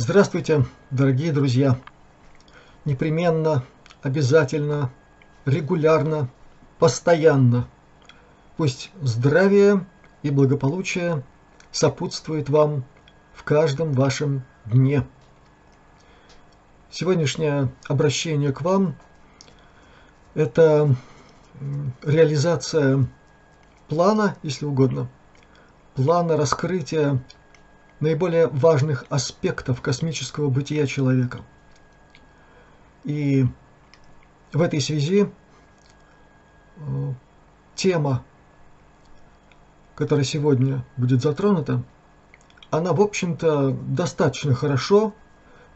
Здравствуйте, дорогие друзья! Непременно, обязательно, регулярно, постоянно. Пусть здравие и благополучие сопутствует вам в каждом вашем дне. Сегодняшнее обращение к вам – это реализация плана, если угодно, плана раскрытия наиболее важных аспектов космического бытия человека. И в этой связи э, тема, которая сегодня будет затронута, она, в общем-то, достаточно хорошо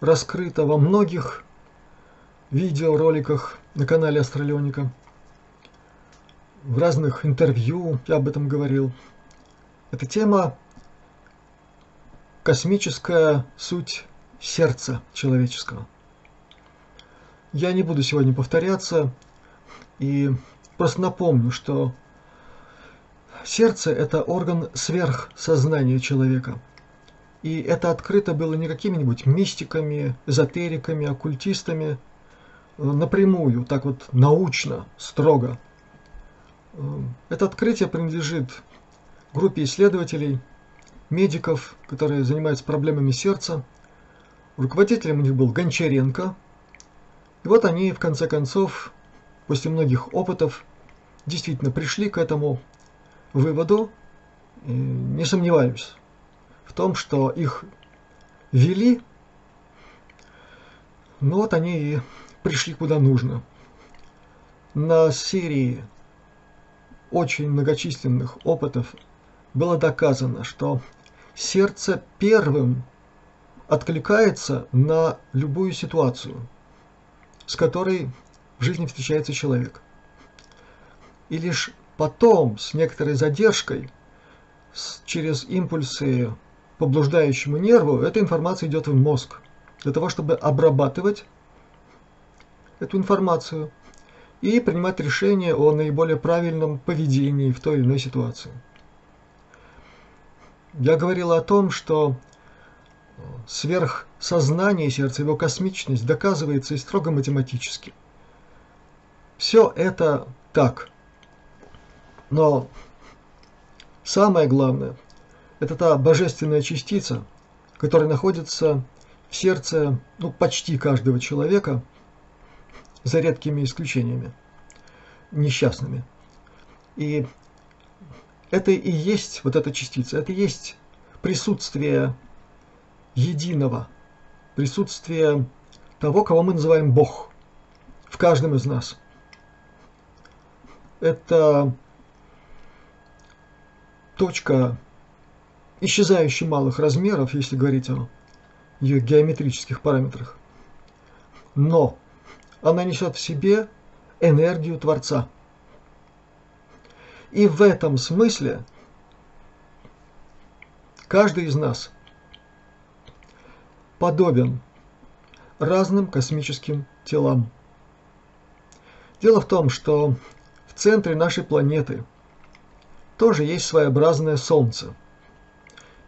раскрыта во многих видеороликах на канале Астралионика. В разных интервью я об этом говорил. Эта тема космическая суть сердца человеческого. Я не буду сегодня повторяться и просто напомню, что сердце – это орган сверхсознания человека. И это открыто было не какими-нибудь мистиками, эзотериками, оккультистами, напрямую, так вот научно, строго. Это открытие принадлежит группе исследователей – медиков, которые занимаются проблемами сердца. Руководителем у них был Гончаренко. И вот они, в конце концов, после многих опытов, действительно пришли к этому выводу. Не сомневаюсь в том, что их вели, но вот они и пришли куда нужно. На серии очень многочисленных опытов было доказано, что сердце первым откликается на любую ситуацию, с которой в жизни встречается человек. И лишь потом, с некоторой задержкой, через импульсы по блуждающему нерву, эта информация идет в мозг, для того, чтобы обрабатывать эту информацию и принимать решение о наиболее правильном поведении в той или иной ситуации. Я говорил о том, что сверхсознание сердца, его космичность доказывается и строго математически. Все это так. Но самое главное – это та божественная частица, которая находится в сердце ну, почти каждого человека, за редкими исключениями, несчастными. И это и есть вот эта частица, это и есть присутствие единого, присутствие того, кого мы называем Бог в каждом из нас. Это точка исчезающей малых размеров, если говорить о ее геометрических параметрах. Но она несет в себе энергию Творца – и в этом смысле каждый из нас подобен разным космическим телам. Дело в том, что в центре нашей планеты тоже есть своеобразное Солнце.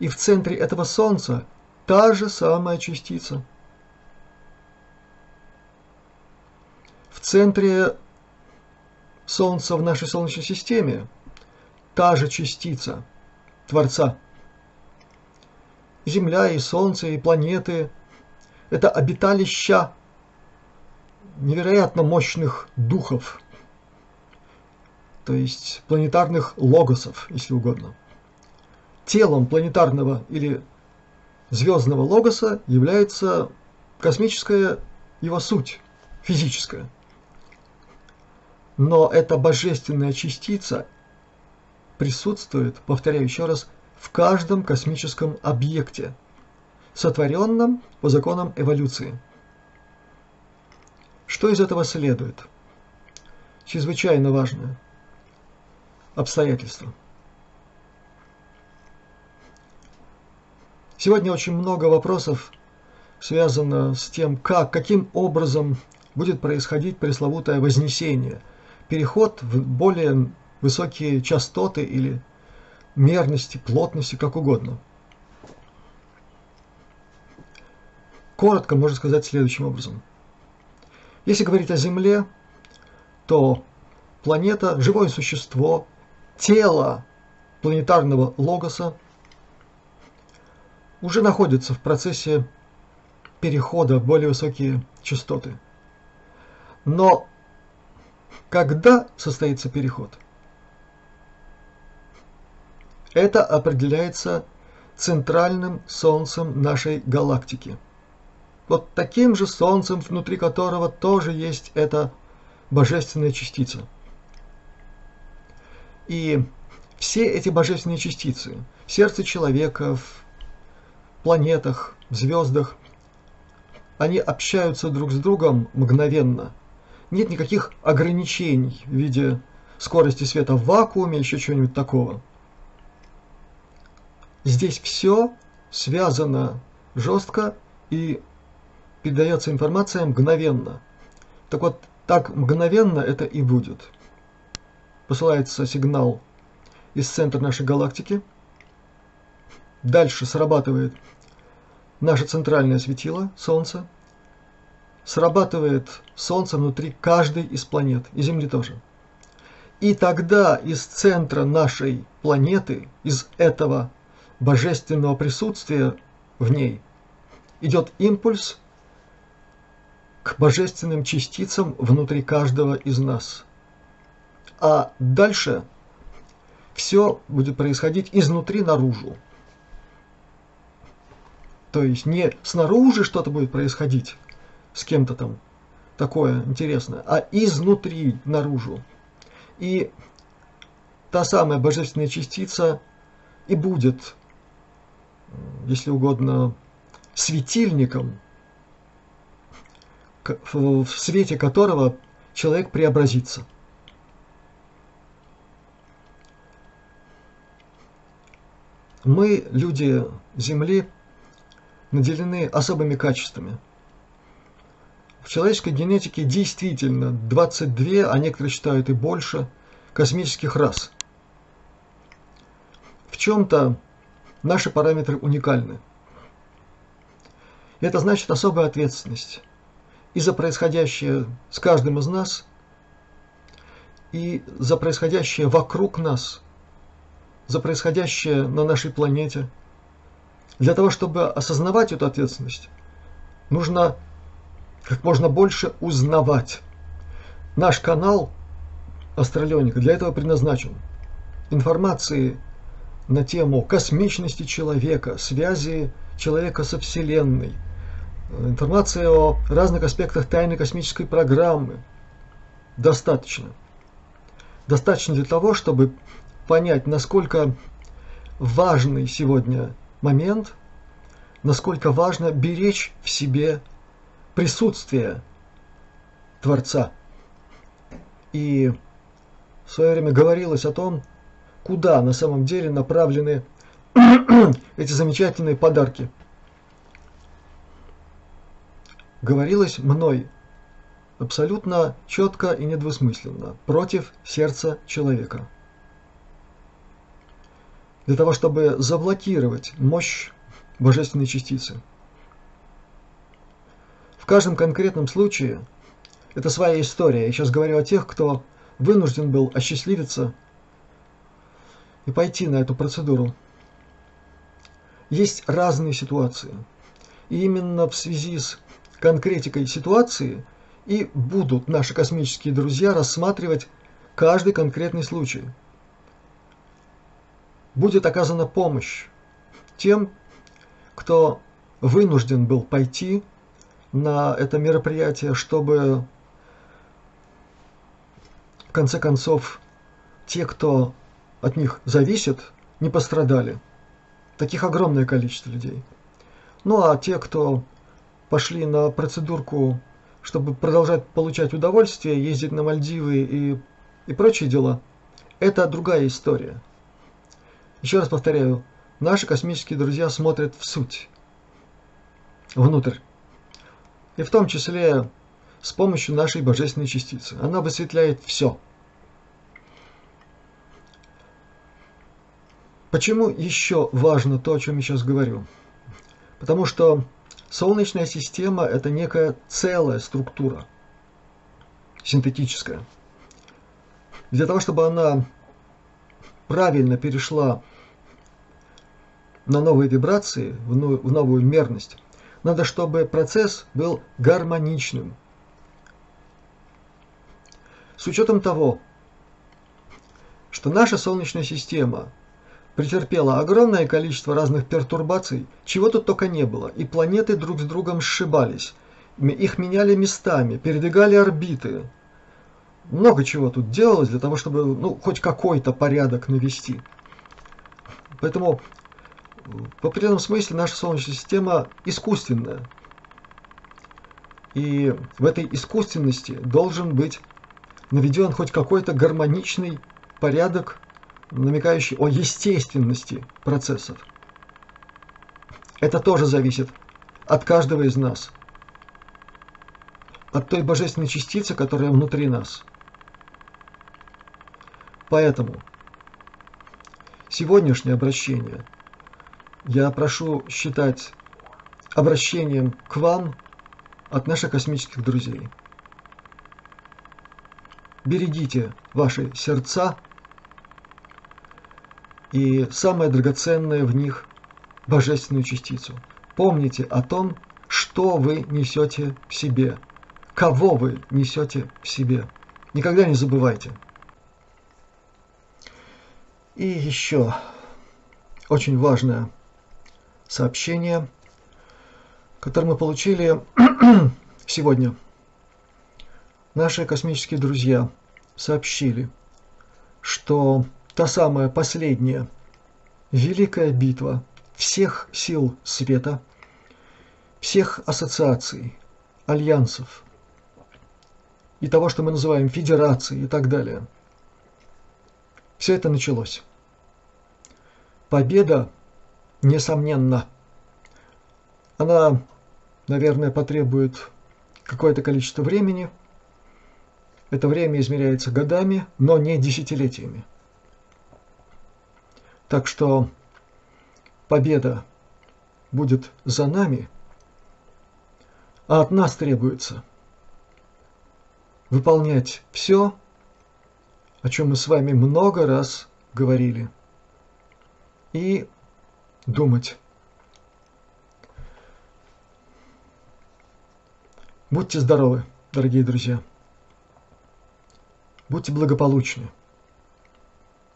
И в центре этого Солнца та же самая частица. В центре Солнца в нашей Солнечной системе та же частица Творца. Земля и Солнце и планеты – это обиталища невероятно мощных духов, то есть планетарных логосов, если угодно. Телом планетарного или звездного логоса является космическая его суть, физическая. Но эта божественная частица присутствует, повторяю еще раз, в каждом космическом объекте, сотворенном по законам эволюции. Что из этого следует? Чрезвычайно важное обстоятельство. Сегодня очень много вопросов связано с тем, как, каким образом будет происходить пресловутое вознесение, переход в более высокие частоты или мерности, плотности, как угодно. коротко можно сказать следующим образом. Если говорить о Земле, то планета – живое существо, тело планетарного логоса уже находится в процессе перехода в более высокие частоты. Но когда состоится переход? Это определяется центральным Солнцем нашей галактики. Вот таким же Солнцем, внутри которого тоже есть эта божественная частица. И все эти божественные частицы в сердце человека, в планетах, в звездах, они общаются друг с другом мгновенно. Нет никаких ограничений в виде скорости света в вакууме или еще чего-нибудь такого. Здесь все связано жестко и передается информация мгновенно. Так вот, так мгновенно это и будет. Посылается сигнал из центра нашей галактики. Дальше срабатывает наше центральное светило, Солнце. Срабатывает Солнце внутри каждой из планет, и Земли тоже. И тогда из центра нашей планеты, из этого божественного присутствия в ней, идет импульс к божественным частицам внутри каждого из нас. А дальше все будет происходить изнутри наружу. То есть не снаружи что-то будет происходить с кем-то там такое интересное, а изнутри наружу. И та самая божественная частица и будет, если угодно, светильником, в свете которого человек преобразится. Мы, люди Земли, наделены особыми качествами. В человеческой генетике действительно 22, а некоторые считают и больше, космических рас. В чем-то наши параметры уникальны. Это значит особая ответственность и за происходящее с каждым из нас, и за происходящее вокруг нас, за происходящее на нашей планете. Для того, чтобы осознавать эту ответственность, нужно как можно больше узнавать. Наш канал Астралионика для этого предназначен. Информации на тему космичности человека, связи человека со Вселенной – информация о разных аспектах тайной космической программы достаточно. Достаточно для того, чтобы понять, насколько важный сегодня момент, насколько важно беречь в себе присутствие Творца. И в свое время говорилось о том, куда на самом деле направлены эти замечательные подарки – говорилось мной абсолютно четко и недвусмысленно против сердца человека. Для того, чтобы заблокировать мощь божественной частицы. В каждом конкретном случае это своя история. Я сейчас говорю о тех, кто вынужден был осчастливиться и пойти на эту процедуру. Есть разные ситуации. И именно в связи с конкретикой ситуации и будут наши космические друзья рассматривать каждый конкретный случай. Будет оказана помощь тем, кто вынужден был пойти на это мероприятие, чтобы в конце концов те, кто от них зависит, не пострадали. Таких огромное количество людей. Ну а те, кто пошли на процедурку, чтобы продолжать получать удовольствие, ездить на Мальдивы и, и прочие дела, это другая история. Еще раз повторяю, наши космические друзья смотрят в суть, внутрь. И в том числе с помощью нашей божественной частицы. Она высветляет все. Почему еще важно то, о чем я сейчас говорю? Потому что Солнечная система – это некая целая структура, синтетическая. Для того, чтобы она правильно перешла на новые вибрации, в новую мерность, надо, чтобы процесс был гармоничным. С учетом того, что наша Солнечная система – претерпела огромное количество разных пертурбаций, чего тут только не было, и планеты друг с другом сшибались, их меняли местами, передвигали орбиты. Много чего тут делалось для того, чтобы ну, хоть какой-то порядок навести. Поэтому в определенном смысле наша Солнечная система искусственная. И в этой искусственности должен быть наведен хоть какой-то гармоничный порядок намекающий о естественности процессов. Это тоже зависит от каждого из нас, от той божественной частицы, которая внутри нас. Поэтому сегодняшнее обращение я прошу считать обращением к вам от наших космических друзей. Берегите ваши сердца – и самое драгоценное в них – божественную частицу. Помните о том, что вы несете в себе, кого вы несете в себе. Никогда не забывайте. И еще очень важное сообщение, которое мы получили сегодня. Наши космические друзья сообщили, что та самая последняя великая битва всех сил света, всех ассоциаций, альянсов и того, что мы называем федерацией и так далее. Все это началось. Победа, несомненно, она, наверное, потребует какое-то количество времени. Это время измеряется годами, но не десятилетиями. Так что победа будет за нами, а от нас требуется выполнять все, о чем мы с вами много раз говорили, и думать. Будьте здоровы, дорогие друзья. Будьте благополучны.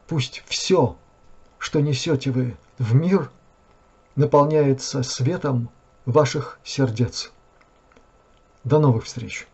Пусть все что несете вы в мир, наполняется светом ваших сердец. До новых встреч!